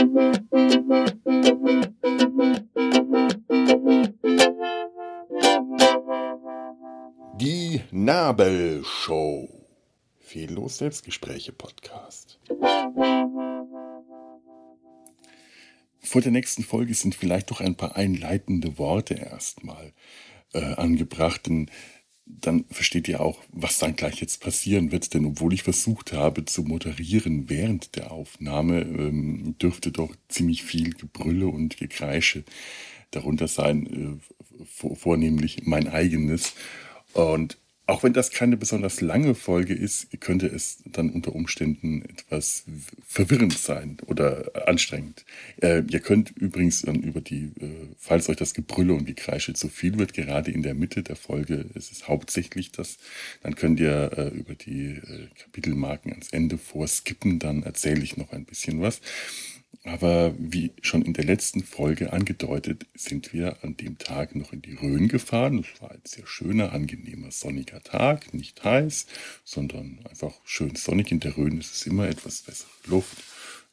Die Nabelshow. Fehllos Selbstgespräche Podcast. Vor der nächsten Folge sind vielleicht doch ein paar einleitende Worte erstmal äh, angebracht, denn dann versteht ihr auch, was dann gleich jetzt passieren wird. Denn obwohl ich versucht habe zu moderieren während der Aufnahme, ähm, dürfte doch ziemlich viel Gebrülle und Gekreische darunter sein, äh, vornehmlich mein eigenes. Und auch wenn das keine besonders lange Folge ist, könnte es dann unter Umständen etwas verwirrend sein oder anstrengend. Äh, ihr könnt übrigens dann über die, äh, falls euch das Gebrülle und Gekreische zu viel wird, gerade in der Mitte der Folge, ist es hauptsächlich das, dann könnt ihr äh, über die äh, Kapitelmarken ans Ende vorskippen, dann erzähle ich noch ein bisschen was. Aber wie schon in der letzten Folge angedeutet, sind wir an dem Tag noch in die Rhön gefahren. Es war ein sehr schöner, angenehmer, sonniger Tag, nicht heiß, sondern einfach schön sonnig. In der Rhön ist es immer etwas bessere Luft,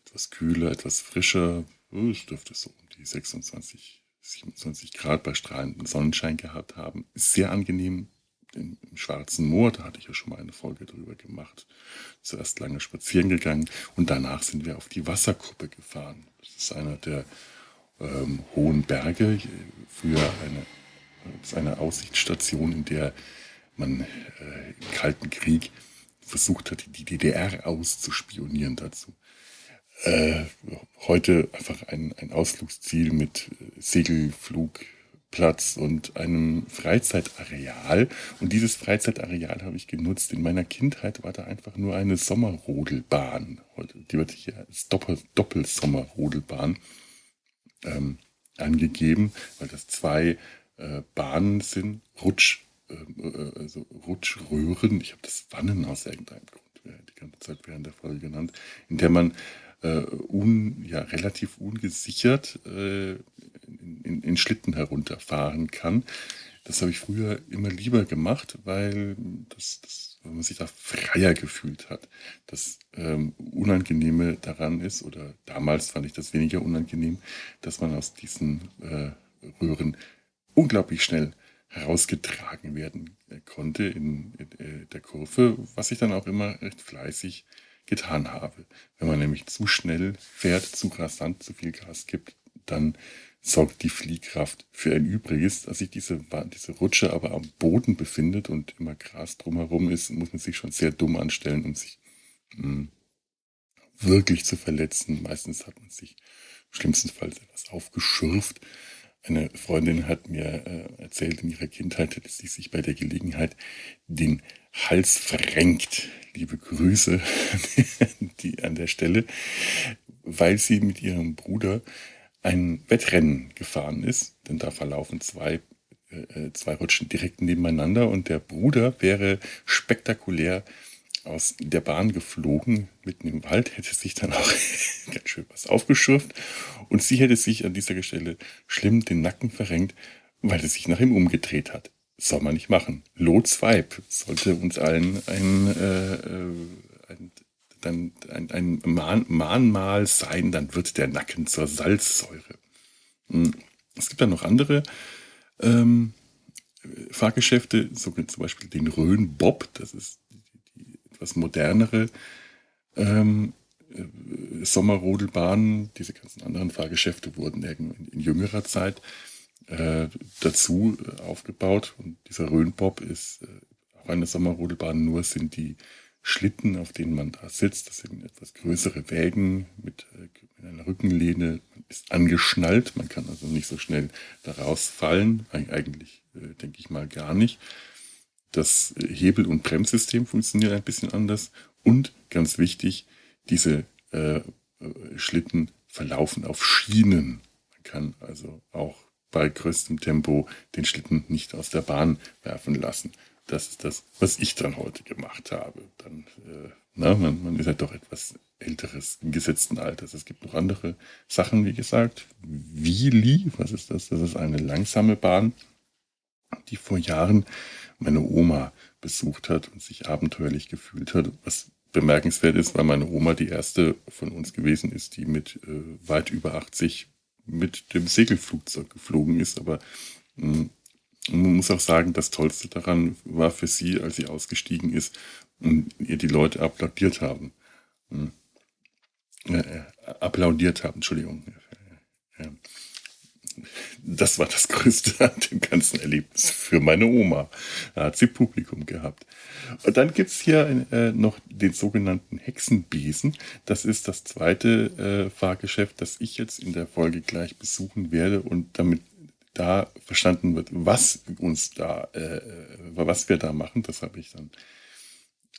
etwas kühler, etwas frischer. Es dürfte so um die 26, 27 Grad bei strahlendem Sonnenschein gehabt haben. Sehr angenehm, im, im Schwarzen Moor, da hatte ich ja schon mal eine Folge drüber gemacht. Zuerst lange spazieren gegangen und danach sind wir auf die Wasserkuppe gefahren. Das ist einer der ähm, hohen Berge, früher eine, eine Aussichtsstation, in der man äh, im Kalten Krieg versucht hat, die DDR auszuspionieren dazu. Äh, heute einfach ein, ein Ausflugsziel mit äh, Segelflug, Platz und einem Freizeitareal. Und dieses Freizeitareal habe ich genutzt. In meiner Kindheit war da einfach nur eine Sommerrodelbahn. Die wird hier als Doppel Doppelsommerrodelbahn ähm, angegeben, weil das zwei äh, Bahnen sind, Rutsch, äh, also Rutschröhren. Ich habe das Wannen aus irgendeinem Grund die ganze Zeit während der Folge genannt, in der man äh, un, ja, relativ ungesichert äh, in, in, Schlitten herunterfahren kann. Das habe ich früher immer lieber gemacht, weil, das, das, weil man sich da freier gefühlt hat. Das ähm, Unangenehme daran ist, oder damals fand ich das weniger unangenehm, dass man aus diesen äh, Röhren unglaublich schnell herausgetragen werden äh, konnte in, in, in, äh, der Kurve, was ich dann auch immer recht fleißig getan habe. Wenn man nämlich zu schnell fährt, zu rasant, zu viel Gas gibt, dann sorgt die Fliehkraft für ein Übriges. Dass sich diese, diese Rutsche aber am Boden befindet und immer Gras drumherum ist, muss man sich schon sehr dumm anstellen, um sich mh, hm, wirklich zu verletzen. Meistens hat man sich schlimmstenfalls etwas aufgeschürft. Eine Freundin hat mir äh, erzählt, in ihrer Kindheit hätte sie sich bei der Gelegenheit den Hals verrenkt. Liebe Grüße die an der Stelle, weil sie mit ihrem Bruder ein Wettrennen gefahren ist, denn da verlaufen zwei, äh, äh, zwei Rutschen direkt nebeneinander und der Bruder wäre spektakulär aus der Bahn geflogen, mitten im Wald, hätte sich dann auch ganz schön was aufgeschürft und sie hätte sich an dieser Stelle schlimm den Nacken verrenkt, weil es sich nach ihm umgedreht hat. Soll man nicht machen. Lots Vibe sollte uns allen ein, äh, äh ein, ein, ein, ein Mahn, Mahnmal sein, dann wird der Nacken zur Salzsäure. Hm. Es gibt dann noch andere ähm, Fahrgeschäfte, so zum Beispiel den Rhön Bob, das ist die, die etwas modernere ähm, äh, Sommerrodelbahnen. Diese ganzen anderen Fahrgeschäfte wurden in, in jüngerer Zeit äh, dazu äh, aufgebaut. Und dieser Rhönbob ist äh, auch eine Sommerrodelbahn, nur sind die Schlitten, auf denen man da sitzt, das sind etwas größere Wägen mit, äh, mit einer Rückenlehne, man ist angeschnallt, man kann also nicht so schnell daraus fallen, eigentlich äh, denke ich mal gar nicht. Das Hebel- und Bremssystem funktioniert ein bisschen anders und ganz wichtig, diese Schlitten verlaufen auf Schienen. Man kann also auch bei größtem Tempo den Schlitten nicht aus der Bahn werfen lassen. Das ist das, was ich dann heute gemacht habe. Dann, äh, na, man, man ist ja halt doch etwas älteres gesetzten Alters. Es gibt noch andere Sachen, wie gesagt. Wili, was ist das? Das ist eine langsame Bahn, die vor Jahren meine Oma besucht hat und sich abenteuerlich gefühlt hat, was bemerkenswert ist, weil meine Oma die erste von uns gewesen ist, die mit äh, weit über 80 mit dem Segelflugzeug geflogen ist. Aber mh, hm, man muss auch sagen, das Tollste daran war für sie, als sie ausgestiegen ist und ihr die Leute applaudiert haben. Mh. Äh, äh, applaudiert haben, Entschuldigung. Ja das war das Größte an dem ganzen Erlebnis für meine Oma. Da hat sie Publikum gehabt. Und dann gibt es hier äh, noch den sogenannten Hexenbesen. Das ist das zweite äh, Fahrgeschäft, das ich jetzt in der Folge gleich besuchen werde und damit da verstanden wird, was uns da, äh, was wir da machen. Das habe ich dann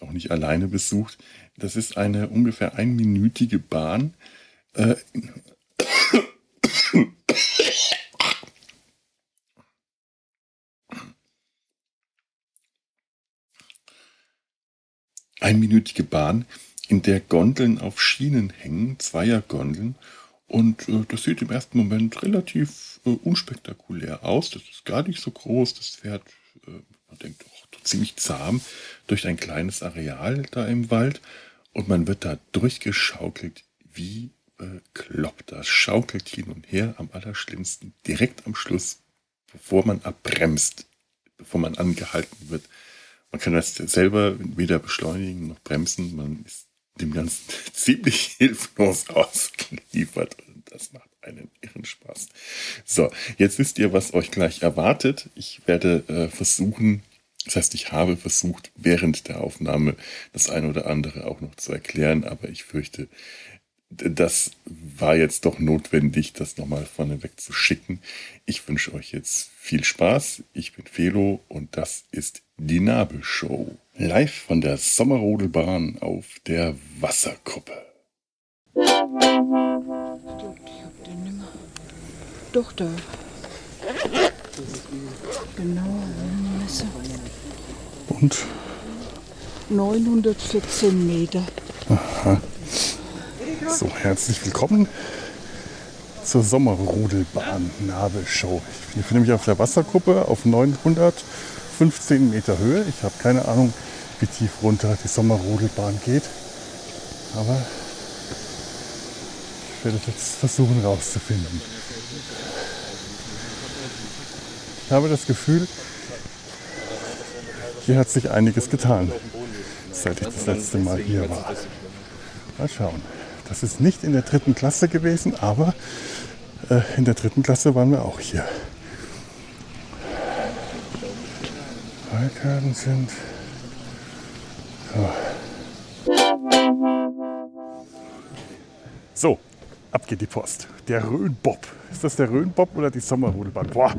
auch nicht alleine besucht. Das ist eine ungefähr einminütige Bahn. Äh, einminütige Bahn, in der Gondeln auf Schienen hängen, Zweiergondeln. Und äh, das sieht im ersten Moment relativ äh, unspektakulär aus. Das ist gar nicht so groß. Das fährt, äh, man denkt, doch ziemlich zahm durch ein kleines Areal da im Wald. Und man wird da durchgeschaukelt wie bekloppt. Das schaukelt hin und her am allerschlimmsten direkt am Schluss, bevor man abbremst, bevor man angehalten wird man kann das selber weder beschleunigen noch bremsen. Man ist dem Ganzen ziemlich hilflos ausgeliefert. Und das macht einen irren Spaß. So, jetzt wisst ihr, was euch gleich erwartet. Ich werde äh, versuchen, das heißt, ich habe versucht, während der Aufnahme das eine oder andere auch noch zu erklären, aber ich fürchte, das war jetzt doch notwendig, das nochmal vorneweg zu schicken. Ich wünsche euch jetzt viel Spaß. Ich bin Felo und das ist die Nabelshow. Live von der Sommerrodelbahn auf der Wasserkuppe. Doch, da. Genau, Messer. Und? 914 Meter. Aha. So, herzlich willkommen zur Sommerrudelbahn Nabelshow. Ich befinde mich auf der Wasserkuppe auf 915 Meter Höhe. Ich habe keine Ahnung, wie tief runter die Sommerrudelbahn geht. Aber ich werde es jetzt versuchen rauszufinden. Ich habe das Gefühl, hier hat sich einiges getan, seit ich das letzte Mal hier war. Mal schauen. Das ist nicht in der dritten Klasse gewesen, aber äh, in der dritten Klasse waren wir auch hier. Wahlkarten sind. So. so, ab geht die Post. Der Rhönbob. Ist das der Rhönbob oder die Sommerrodelbahn? Boah,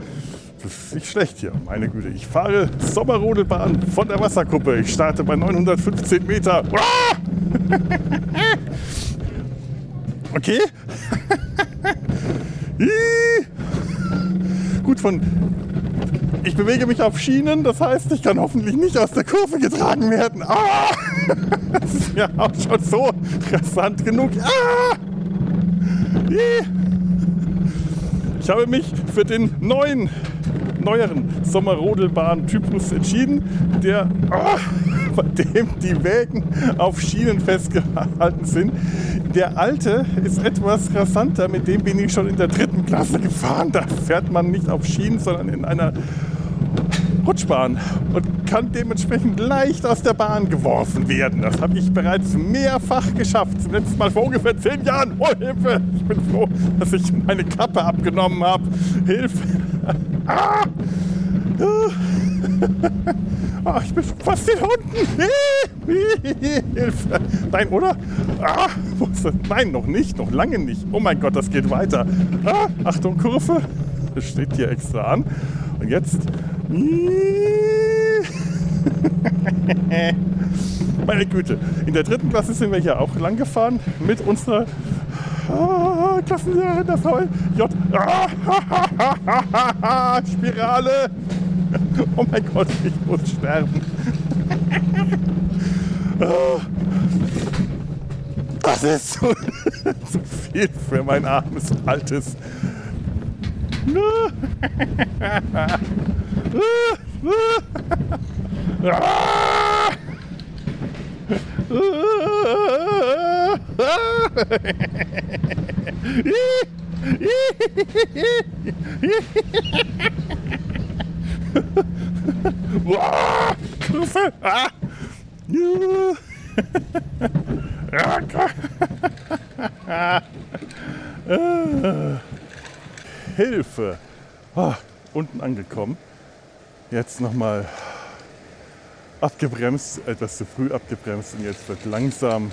das ist nicht schlecht hier. Meine Güte, ich fahre Sommerrodelbahn von der Wasserkuppe. Ich starte bei 915 Meter. Okay. Gut, von. Ich bewege mich auf Schienen, das heißt, ich kann hoffentlich nicht aus der Kurve getragen werden. Ah! Das ist ja auch schon so rasant genug. Ah! Ich habe mich für den neuen, neueren Sommerrodelbahn-Typus entschieden, der, oh, bei dem die Wägen auf Schienen festgehalten sind. Der alte ist etwas rasanter, mit dem bin ich schon in der dritten Klasse gefahren. Da fährt man nicht auf Schienen, sondern in einer Rutschbahn und kann dementsprechend leicht aus der Bahn geworfen werden. Das habe ich bereits mehrfach geschafft. Zum letzten Mal vor ungefähr zehn Jahren. Oh, Hilfe! Ich bin froh, dass ich meine Kappe abgenommen habe. Hilfe! Ah! Ah, ich bin fast hier unten. Hilfe. Nein, oder? Ah? Nein, noch nicht. Noch lange nicht. Oh mein Gott, das geht weiter. Ah, Achtung, Kurve. Das steht hier extra an. Und jetzt. Meine Güte. In der dritten Klasse sind wir hier auch lang gefahren mit unserer ah, Klassenlehrerin, der Frau J. Ah, Spirale. Oh mein Gott, ich muss sterben. Das ist zu, zu viel für mein armes, altes. Ah. Ja. Ja, klar. Ah. Hilfe! Ah, unten angekommen. Jetzt nochmal abgebremst, etwas zu früh abgebremst und jetzt wird langsam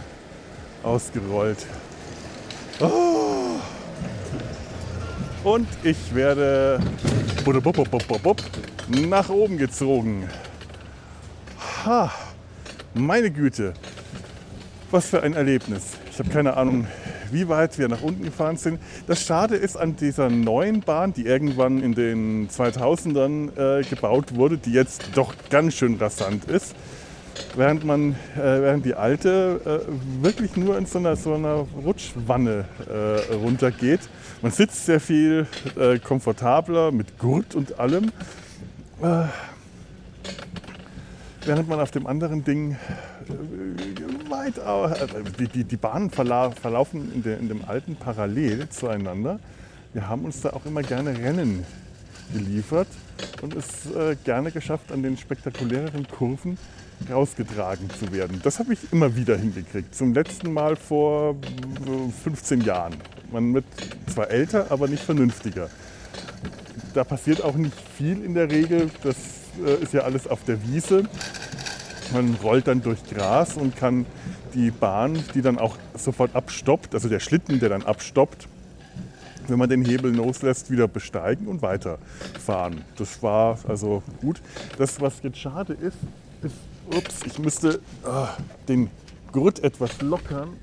ausgerollt. Oh. Und ich werde nach oben gezogen. Ha, meine Güte, was für ein Erlebnis. Ich habe keine Ahnung, wie weit wir nach unten gefahren sind. Das Schade ist an dieser neuen Bahn, die irgendwann in den 2000ern äh, gebaut wurde, die jetzt doch ganz schön rasant ist, während man, äh, während die alte äh, wirklich nur in so einer, so einer Rutschwanne äh, runtergeht. Man sitzt sehr viel äh, komfortabler mit Gurt und allem. Äh, während man auf dem anderen Ding äh, weit, äh, die, die, die Bahnen verla verlaufen in, de, in dem alten parallel zueinander. Wir haben uns da auch immer gerne Rennen geliefert und es äh, gerne geschafft, an den spektakuläreren Kurven rausgetragen zu werden. Das habe ich immer wieder hingekriegt. Zum letzten Mal vor 15 Jahren. Man wird zwar älter, aber nicht vernünftiger. Da passiert auch nicht viel in der Regel. Das äh, ist ja alles auf der Wiese. Man rollt dann durch Gras und kann die Bahn, die dann auch sofort abstoppt, also der Schlitten, der dann abstoppt, wenn man den Hebel loslässt, wieder besteigen und weiterfahren. Das war also gut. Das, was jetzt schade ist, ist, ups, ich müsste ah, den Gurt etwas lockern.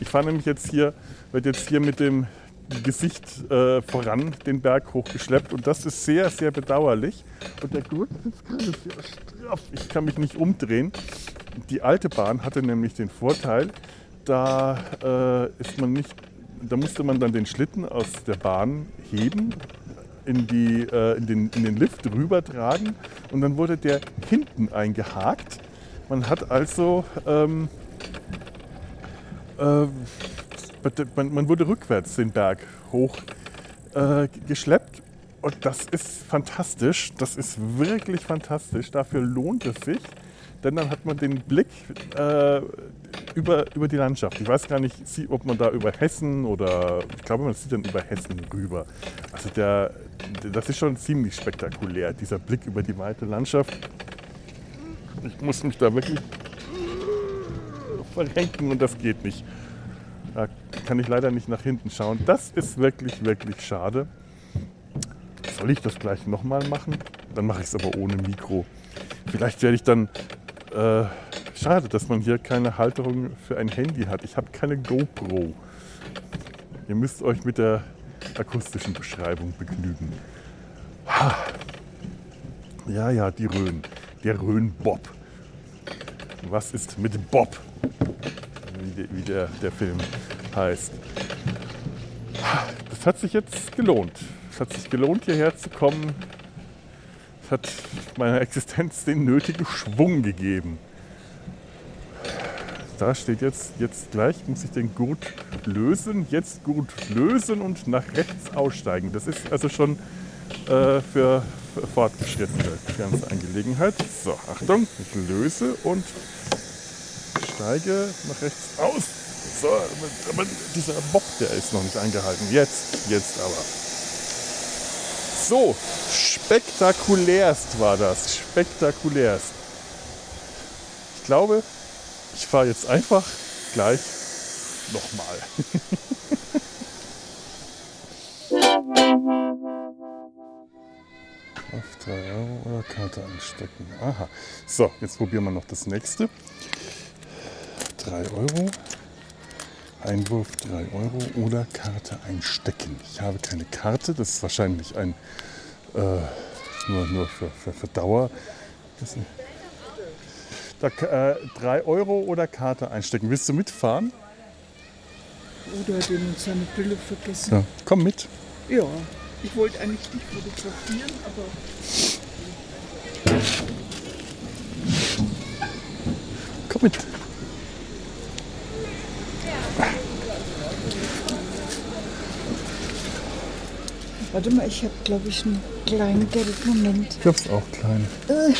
Ich fahre nämlich jetzt hier, werde jetzt hier mit dem Gesicht äh, voran den Berg hochgeschleppt und das ist sehr, sehr bedauerlich. Und der Gurt ist gerade sehr straff. Ich kann mich nicht umdrehen. Die alte Bahn hatte nämlich den Vorteil, da äh, ist man nicht, da musste man dann den Schlitten aus der Bahn heben, in, die, äh, in, den, in den Lift rübertragen und dann wurde der hinten eingehakt. Man hat also ähm, äh, man, man wurde rückwärts den Berg hoch äh, geschleppt und das ist fantastisch. Das ist wirklich fantastisch. Dafür lohnt es sich, denn dann hat man den Blick äh, über, über die Landschaft. Ich weiß gar nicht, ob man da über Hessen oder ich glaube, man sieht dann über Hessen rüber. Also der, das ist schon ziemlich spektakulär, dieser Blick über die weite Landschaft. Ich muss mich da wirklich verrenken und das geht nicht. Da kann ich leider nicht nach hinten schauen. Das ist wirklich, wirklich schade. Soll ich das gleich nochmal machen? Dann mache ich es aber ohne Mikro. Vielleicht werde ich dann... Äh, schade, dass man hier keine Halterung für ein Handy hat. Ich habe keine GoPro. Ihr müsst euch mit der akustischen Beschreibung begnügen. Ha. Ja, ja, die Rhön. Der Rhön-Bob. Was ist mit Bob? Wie, wie der, der Film heißt. Das hat sich jetzt gelohnt. Es hat sich gelohnt, hierher zu kommen. Es hat meiner Existenz den nötigen Schwung gegeben. Da steht jetzt, jetzt gleich muss ich den Gurt lösen, jetzt Gurt lösen und nach rechts aussteigen. Das ist also schon äh, für, für Fortgeschrittene ganze Angelegenheit. So, Achtung, ich löse und steige nach rechts aus. So, aber dieser Bock, der ist noch nicht angehalten. Jetzt, jetzt aber. So, spektakulärst war das. Spektakulärst. Ich glaube, ich fahre jetzt einfach gleich nochmal. Auf 3 Euro oder Karte anstecken. Aha. So, jetzt probieren wir noch das nächste. 3 Euro. Einwurf 3 Euro oder Karte einstecken. Ich habe keine Karte, das ist wahrscheinlich ein äh, nur, nur für, für, für Dauer. Da, äh, 3 Euro oder Karte einstecken. Willst du mitfahren? Oder hat jemand seine Brille vergessen? Ja. Komm mit. Ja, ich wollte eigentlich nicht fotografieren, aber. Komm mit. Warte mal, ich habe, glaube ich, einen kleinen Geld. Moment. Ich hab's auch klein. Äh.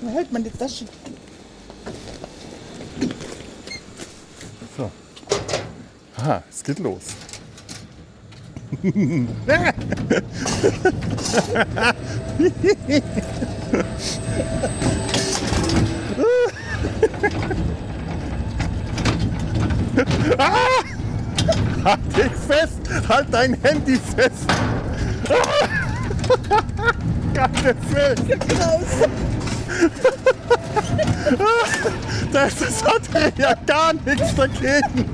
Wo hält man die Tasche? So. Aha, es geht los. Halt dich fest! Halt dein Handy fest! Gottes Willen! Raus! Da ist das andere ja gar nichts dagegen!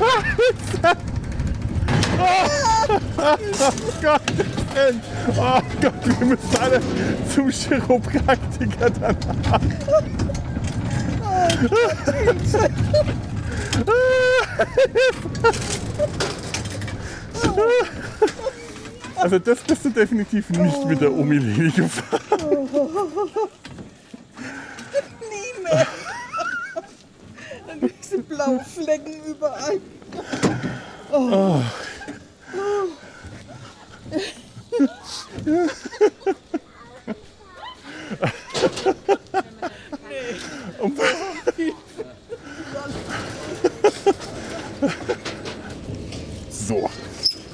Oh Gott, oh Gott, wir müssen alle zum Chiropraktiker danach. Also das bist du definitiv nicht mit der Omi-Linie gefahren. Nie mehr. Blauen Flecken überall. So,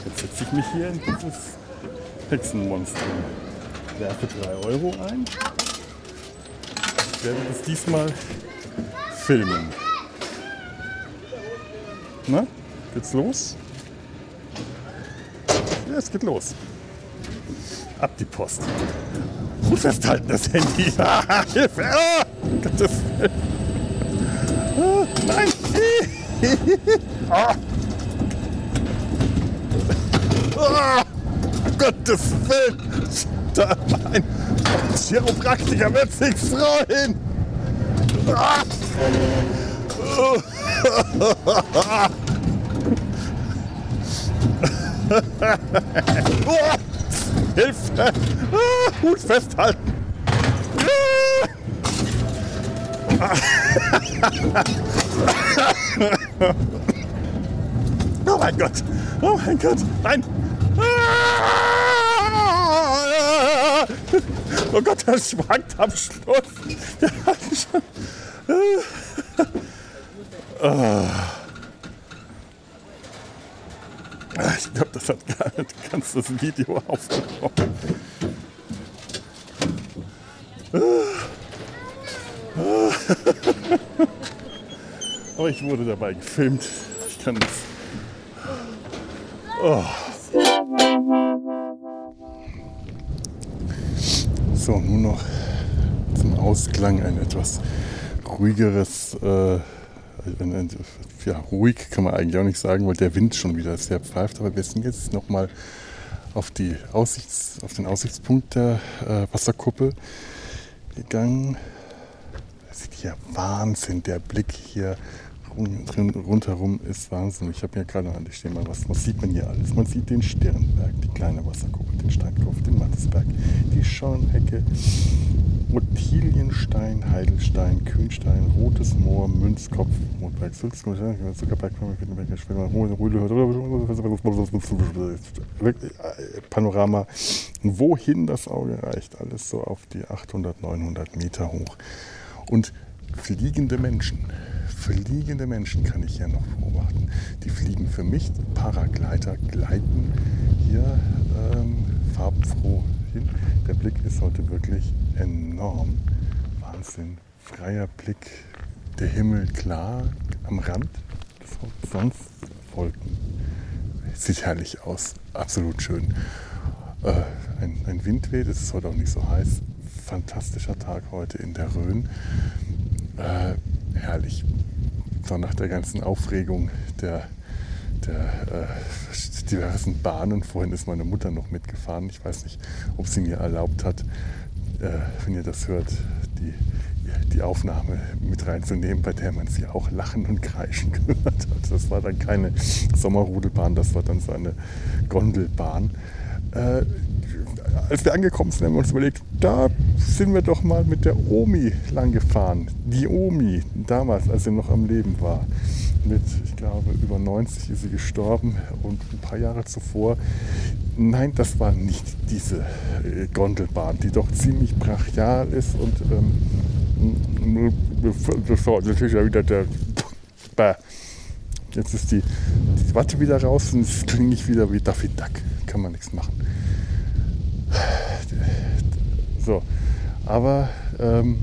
jetzt setze ich mich hier in dieses Hexenmonster. Werfe 3 Euro ein. Ich werde das diesmal filmen. Na, geht's los? Ja, es geht los. Ab die Post. Gut festhalten das Handy. Ah, Hilfe! Ah, Gottes. Ah, nein! Ah. Ah, Gottes Willen! Da, ein Chiropraktiker wird sich freuen! Ah. Oh, Hilfe! Ah, Hut festhalten! Oh mein Gott! Oh mein Gott! Nein! Oh Gott, das schwankt am Schluss. Wir hatten schon. Ah, Ich glaube, das hat gar nicht ganz das Video aufgenommen. Aber ich wurde dabei gefilmt. Ich kann das. So, nun noch zum Ausklang ein etwas ruhigeres, äh, ja, ruhig kann man eigentlich auch nicht sagen, weil der Wind schon wieder sehr pfeift. Aber wir sind jetzt nochmal auf, auf den Aussichtspunkt der äh, Wasserkuppel gegangen. Das sieht hier Wahnsinn, der Blick hier drin, rundherum ist Wahnsinn. Ich habe hier gerade an dich stehen, was, was sieht man hier alles? Man sieht den Sternberg, die kleine Wasserkuppel, den Steinkopf, den Mattesberg, die Schornhecke, Ottilienstein, Heidelstein, Kühnstein, Rotes Moor, Münzkopf, Wirklich, äh, Panorama, wohin das Auge reicht, alles so auf die 800, 900 Meter hoch. Und fliegende Menschen, fliegende Menschen kann ich hier noch beobachten. Die fliegen für mich, Paragleiter gleiten hier ähm, farbenfroh hin. Der Blick ist heute wirklich enorm. Wahnsinn. Freier Blick, der Himmel klar am Rand des Horizonts, Wolken. Sieht herrlich aus, absolut schön. Äh, ein, ein Wind weht, es ist heute auch nicht so heiß. Fantastischer Tag heute in der Rhön. Äh, herrlich. So nach der ganzen Aufregung der, der äh, diversen Bahnen. Vorhin ist meine Mutter noch mitgefahren. Ich weiß nicht, ob sie mir erlaubt hat, äh, wenn ihr das hört, die die Aufnahme mit reinzunehmen, bei der man sie auch lachen und kreischen gehört hat. Das war dann keine Sommerrudelbahn, das war dann so eine Gondelbahn. Äh, als wir angekommen sind, haben wir uns überlegt, da sind wir doch mal mit der Omi lang gefahren. Die Omi, damals, als sie noch am Leben war. Mit, ich glaube, über 90 ist sie gestorben und ein paar Jahre zuvor. Nein, das war nicht diese äh, Gondelbahn, die doch ziemlich brachial ist und ähm, das war natürlich wieder der. Jetzt ist die, die Watte wieder raus und es klinge ich wieder wie Daffy Duck. Kann man nichts machen. So, aber ähm,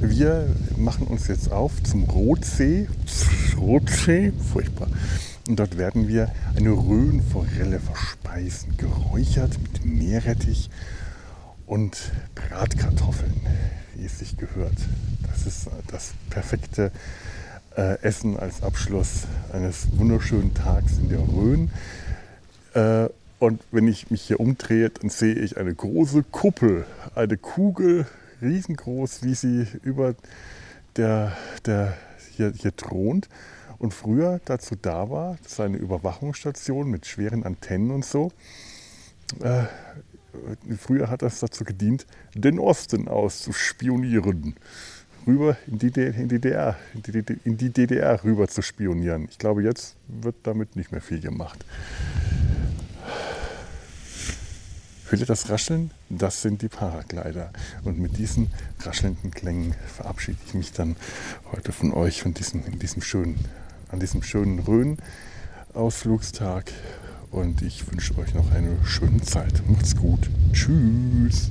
wir machen uns jetzt auf zum Rotsee. Rotsee, furchtbar. Und dort werden wir eine Röhrenforelle verspeisen, geräuchert mit Meerrettich und Bratkartoffeln, wie es sich gehört. Das ist das perfekte äh, Essen als Abschluss eines wunderschönen Tags in der Rhön. Äh, und wenn ich mich hier umdrehe, dann sehe ich eine große Kuppel, eine Kugel, riesengroß, wie sie über der, der hier, hier thront. Und früher dazu da war, das eine Überwachungsstation mit schweren Antennen und so. Äh, früher hat das dazu gedient, den Osten auszuspionieren. Rüber in die, in die DDR, in die DDR rüber zu spionieren. Ich glaube, jetzt wird damit nicht mehr viel gemacht. Hört ihr das Rascheln? Das sind die Paraglider. Und mit diesen raschelnden Klängen verabschiede ich mich dann heute von euch von diesem, diesem schönen, an diesem schönen Rhön-Ausflugstag. Und ich wünsche euch noch eine schöne Zeit. Macht's gut. Tschüss.